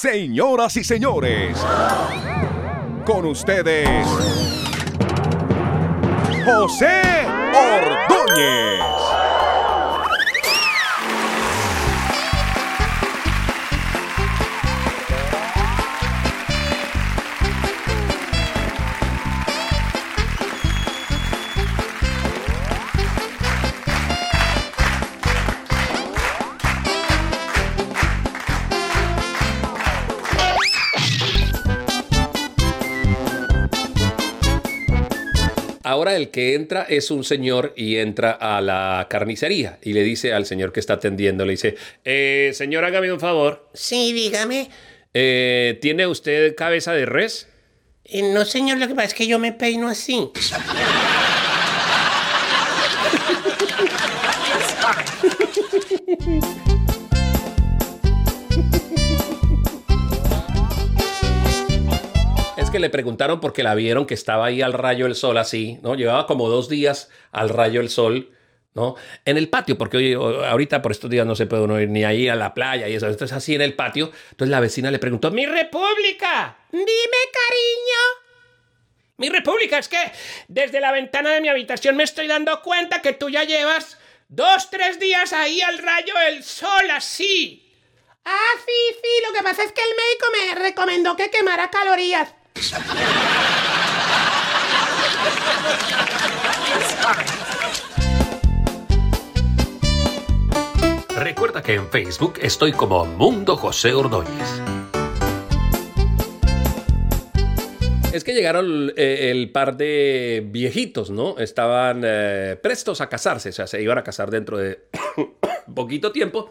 Señoras y señores, con ustedes, José Ordóñez. Ahora el que entra es un señor y entra a la carnicería y le dice al señor que está atendiendo, le dice, eh, señor, hágame un favor. Sí, dígame. Eh, ¿Tiene usted cabeza de res? Eh, no, señor, lo que pasa es que yo me peino así. Le preguntaron porque la vieron que estaba ahí al rayo del sol así, ¿no? Llevaba como dos días al rayo del sol, ¿no? En el patio, porque hoy, ahorita por estos días no se puede uno ir ni ahí a la playa y eso. Entonces así en el patio. Entonces la vecina le preguntó, ¡Mi república! Dime, cariño. Mi república, es que desde la ventana de mi habitación me estoy dando cuenta que tú ya llevas dos, tres días ahí al rayo del sol así. Ah, sí, sí, lo que pasa es que el médico me recomendó que quemara calorías. Recuerda que en Facebook estoy como Mundo José Ordóñez. Es que llegaron eh, el par de viejitos, ¿no? Estaban eh, prestos a casarse, o sea, se iban a casar dentro de poquito tiempo.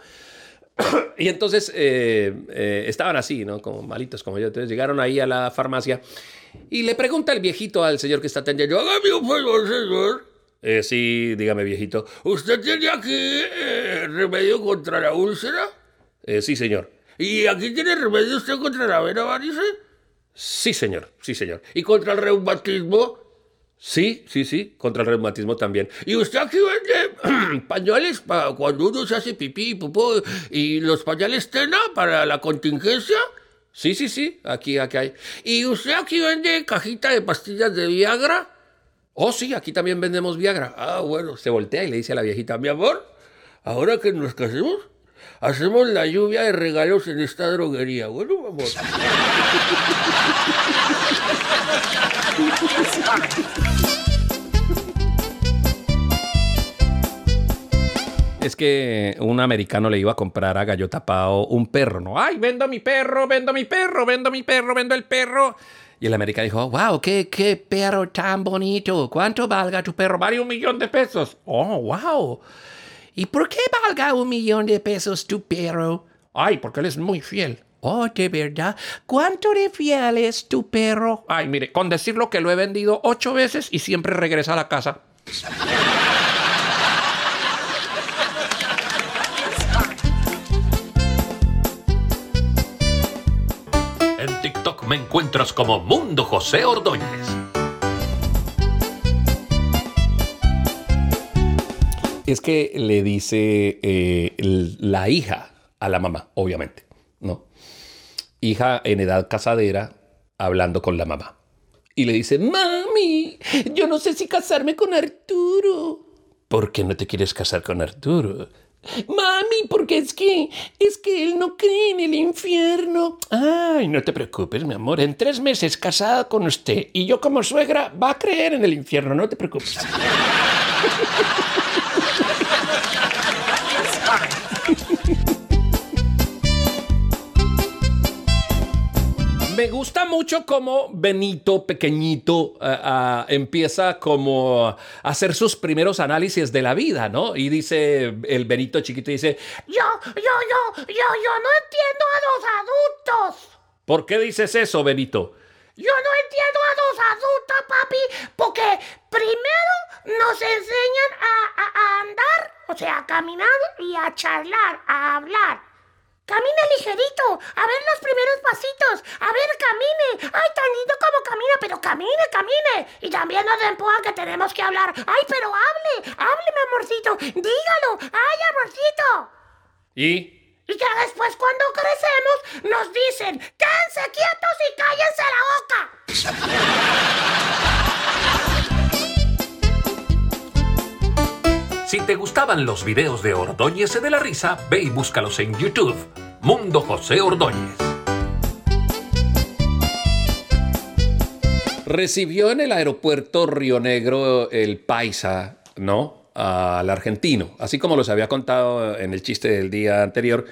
y entonces eh, eh, estaban así, ¿no? Como malitos como yo. Entonces llegaron ahí a la farmacia y le pregunta el viejito al señor que está atendiendo, hágame un favor, señor. Eh, sí, dígame, viejito. ¿Usted tiene aquí remedio contra la úlcera? Sí, señor. ¿Y aquí tiene remedio usted contra la vena varice? Sí, señor, sí, señor. ¿Y contra el reumatismo? Sí, sí, sí, contra el reumatismo también. ¿Y usted aquí vende pañales para cuando uno se hace pipí y pupó y los pañales Tena para la contingencia? Sí, sí, sí, aquí, aquí hay. ¿Y usted aquí vende cajita de pastillas de Viagra? Oh, sí, aquí también vendemos Viagra. Ah, bueno. Se voltea y le dice a la viejita, Mi amor, ahora que nos casemos, hacemos la lluvia de regalos en esta droguería. Bueno, vamos. Es que un americano le iba a comprar a Gallo Tapao un perro, ¿no? ¡Ay, vendo mi perro, vendo mi perro, vendo mi perro, vendo el perro! Y el americano dijo, wow, qué, qué perro tan bonito. ¿Cuánto valga tu perro? Vale un millón de pesos. Oh, wow. ¿Y por qué valga un millón de pesos tu perro? Ay, porque él es muy fiel. Oh, de verdad. ¿Cuánto de fiel es tu perro? Ay, mire, con decirlo que lo he vendido ocho veces y siempre regresa a la casa. Me encuentras como Mundo José Ordóñez. Es que le dice eh, la hija a la mamá, obviamente, ¿no? Hija en edad casadera hablando con la mamá. Y le dice, mami, yo no sé si casarme con Arturo. ¿Por qué no te quieres casar con Arturo? Mami, porque es que, es que él no cree en el infierno. Ay, no te preocupes, mi amor. En tres meses casada con usted y yo como suegra va a creer en el infierno, no te preocupes. Me gusta mucho cómo Benito, pequeñito, ah, ah, empieza como a hacer sus primeros análisis de la vida, ¿no? Y dice, el Benito chiquito dice, Yo, yo, yo, yo, yo no entiendo a los adultos. ¿por qué dices eso, Benito? Yo no entiendo a los adultos, papi, porque primero nos enseñan a, a- a andar, o sea, a caminar y a charlar, a hablar. Camina ligerito, a ver los primeros pasitos, a ver, camine. Ay, tan lindo como camina, pero camine, camine. Y también nos empujan que tenemos que hablar. Ay, pero hable, hable, mi amorcito, dígalo. Ay, amorcito. ¿Y? Y que después cuando crecemos nos dicen, quédense quietos y cállense la boca. Si te gustaban los videos de Ordóñez de la Risa, ve y búscalos en YouTube. Mundo José Ordóñez. Recibió en el aeropuerto Río Negro el paisa, ¿no? Al argentino. Así como los había contado en el chiste del día anterior,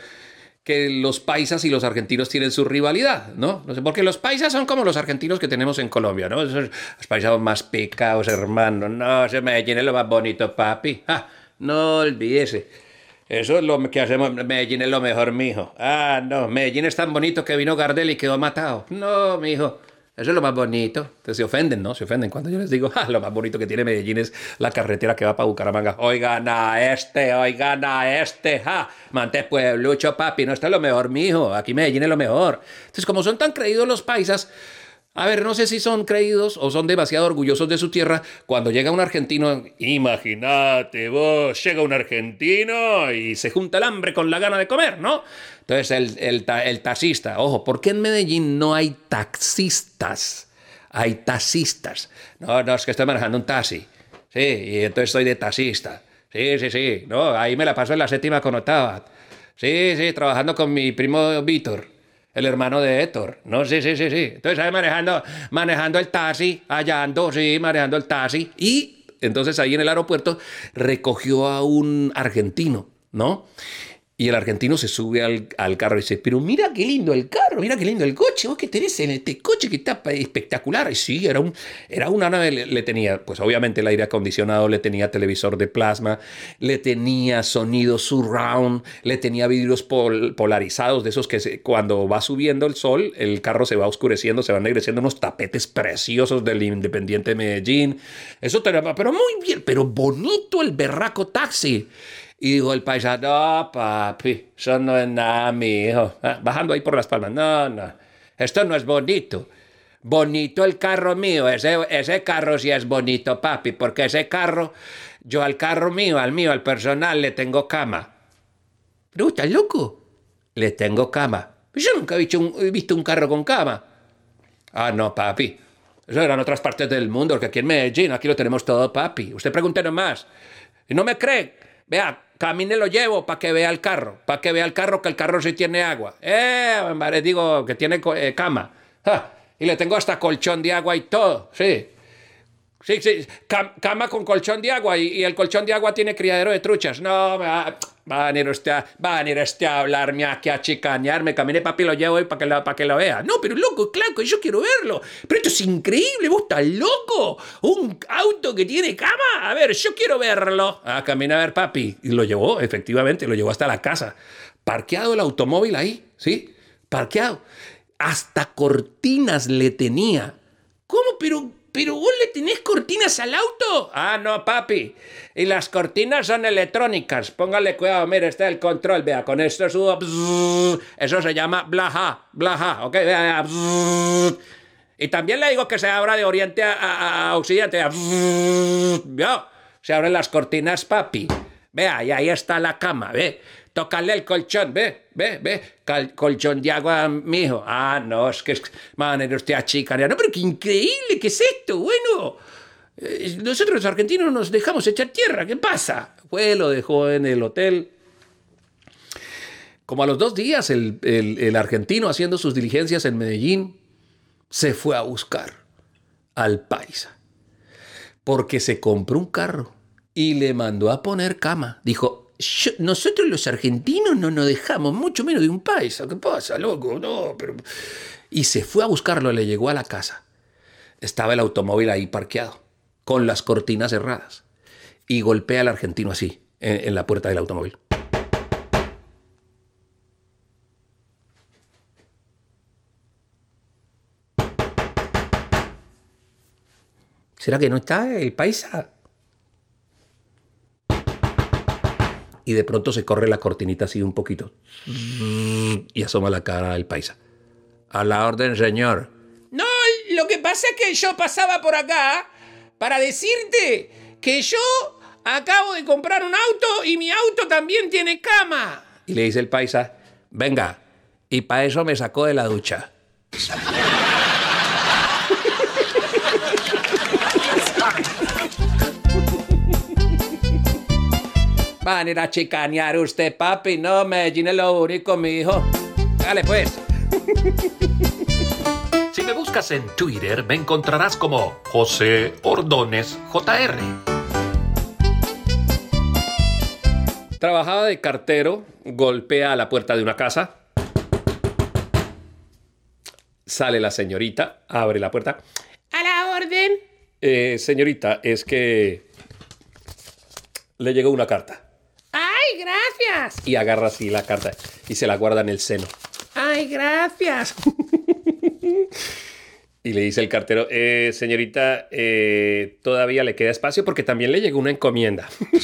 que los paisas y los argentinos tienen su rivalidad, ¿no? No sé, porque los paisas son como los argentinos que tenemos en Colombia, ¿no? Esos, los paisas más picados, hermano. No, ese Medellín es lo más bonito, papi. Ah, no olvídese. Eso es lo que hacemos. Medellín es lo mejor, mijo. Ah, no, Medellín es tan bonito que vino Gardel y quedó matado. No, mijo. Eso es lo más bonito. Entonces se ofenden, ¿no? Se ofenden cuando yo les digo, ah, lo más bonito que tiene Medellín es la carretera que va para Bucaramanga. Oigan a este, oigan a este, ja. Mante pueblucho, papi. No, esto es lo mejor, mijo. Aquí Medellín es lo mejor. Entonces, como son tan creídos los paisas, a ver, no sé si son creídos o son demasiado orgullosos de su tierra. Cuando llega un argentino, imagínate vos, llega un argentino y se junta el hambre con la gana de comer, ¿no? Entonces el, el, ta- el taxista, ojo, ¿por qué en Medellín no hay taxistas? Hay taxistas. No, no, es que estoy manejando un taxi. Sí, y entonces soy de taxista. Sí, sí, sí. No, ahí me la paso en la séptima con octava. Sí, sí, trabajando con mi primo Víctor, el hermano de Héctor. No, sí, sí, sí, sí. Entonces ahí manejando, manejando el taxi, allá ando, sí, manejando el taxi. Y entonces ahí en el aeropuerto recogió a un argentino, ¿no? Y el argentino se sube al, al carro y dice, pero mira qué lindo el carro, mira qué lindo el coche, vos que tenés en este coche que está espectacular. Y sí, era, un, era una nave, le, tenía, pues obviamente el aire acondicionado, le tenía televisor de plasma, le tenía sonido surround, le tenía vidrios pol- polarizados, de esos que cuando va subiendo el sol, el carro se va oscureciendo, se van ennegreciendo unos tapetes preciosos del Independiente de Medellín. Eso tenía, pero muy bien, pero bonito el berraco taxi. Y dijo el paisa, no, papi, eso no es nada, mi. Ah, Bajando ahí por las palmas, no, no, esto no es bonito. Bonito el carro mío, ese, ese carro sí es bonito, papi, porque ese carro, yo al carro mío, al mío, al personal, le tengo cama. Pero ¿estás loco? Le tengo cama. Yo nunca he visto un, he visto un carro con cama. Ah, no, papi. Eso era en otras partes del mundo, porque aquí en Medellín, aquí lo tenemos todo, papi. Usted pregunte nomás. Y no me cree. Vea, camine lo llevo para que vea el carro. Para que vea el carro, que el carro sí tiene agua. Eh, digo que tiene eh, cama. Y le tengo hasta colchón de agua y todo, sí. Sí, sí, cam- cama con colchón de agua y, y el colchón de agua tiene criadero de truchas. No, va, va a venir usted a, va a venir usted a hablarme aquí, a chicanearme. Camine, papi, lo llevo para que, lo- pa' que lo vea. No, pero loco, claro, yo quiero verlo. Pero esto es increíble, vos estás loco. Un auto que tiene cama. A ver, yo quiero verlo. Ah, camina a ver, papi. Y lo llevó, efectivamente, lo llevó hasta la casa. Parqueado el automóvil ahí, ¿sí? Parqueado. Hasta cortinas le tenía. ¿Cómo? Pero, pero vos le tenés cortinas al auto. Ah, no, papi. Y las cortinas son electrónicas. Póngale cuidado, mire, está el control. Vea, con esto subo. Eso se llama blaja, blaja, ¿ok? Vea, vea. Y también le digo que se abra de oriente a, a- occidente. a bzzz. ¿Vio? Se abren las cortinas, papi. Vea, y ahí está la cama, ve. Tócale el colchón, ve, ve, ve. Colchón de agua, mijo. Ah, no, es que es. Manera usted a chicanear. No, pero qué increíble, ¿qué es esto? Bueno. eh, Nosotros los argentinos nos dejamos echar tierra, ¿qué pasa? Fue, lo dejó en el hotel. Como a los dos días, el, el- el argentino haciendo sus diligencias en Medellín se fue a buscar al paisa. Porque se compró un carro y le mandó a poner cama. Dijo, "Yo- nosotros los argentinos no nos dejamos mucho menos de un paisa. ¿Qué pasa, loco? No, pero... Y se fue a buscarlo, le llegó a la casa. Estaba el automóvil ahí parqueado, con las cortinas cerradas. Y golpea al argentino así, en, en la puerta del automóvil. ¿Será que no está el paisa? Y de pronto se corre la cortinita así un poquito. Y asoma la cara del paisa. A la orden, señor. No, lo que pasa es que yo pasaba por acá para decirte que yo acabo de comprar un auto y mi auto también tiene cama. Y le dice el paisa, venga, y para eso me sacó de la ducha. Van a ir a chicanear usted, papi. No, Medellín es lo único, mi hijo. Dale, pues. Si me buscas en Twitter, me encontrarás como José Ordones JR. Trabajaba de cartero, golpea a la puerta de una casa. Sale la señorita, abre la puerta. A la orden. Eh, señorita, es que le llegó una carta. Ay, gracias. Y agarra así la carta y se la guarda en el seno. Ay, gracias. Y le dice el cartero, "Eh, señorita, eh, todavía le queda espacio porque también le llegó una encomienda.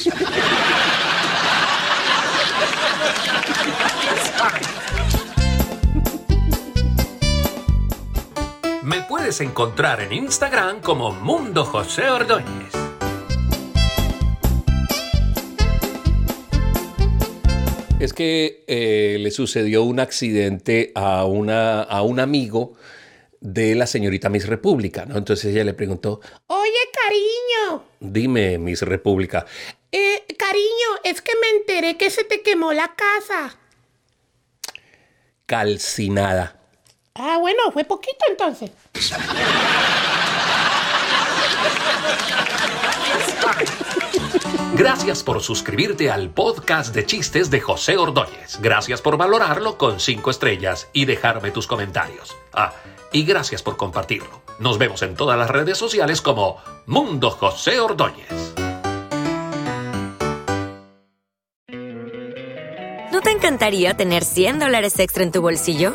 Me puedes encontrar en Instagram como Mundo José Ordóñez. Es que eh, le sucedió un accidente a, una, a un amigo de la señorita Miss República, ¿no? Entonces ella le preguntó, Oye, cariño. dime, Miss República, Eh, cariño, es que me enteré que se te quemó la casa. calcinada. Ah, bueno, fue poquito entonces. Gracias por suscribirte al podcast de chistes de José Ordóñez. Gracias por valorarlo con cinco estrellas y dejarme tus comentarios. Ah, y gracias por compartirlo. Nos vemos en todas las redes sociales como Mundo José Ordóñez. ¿No te encantaría tener 100 dólares extra en tu bolsillo?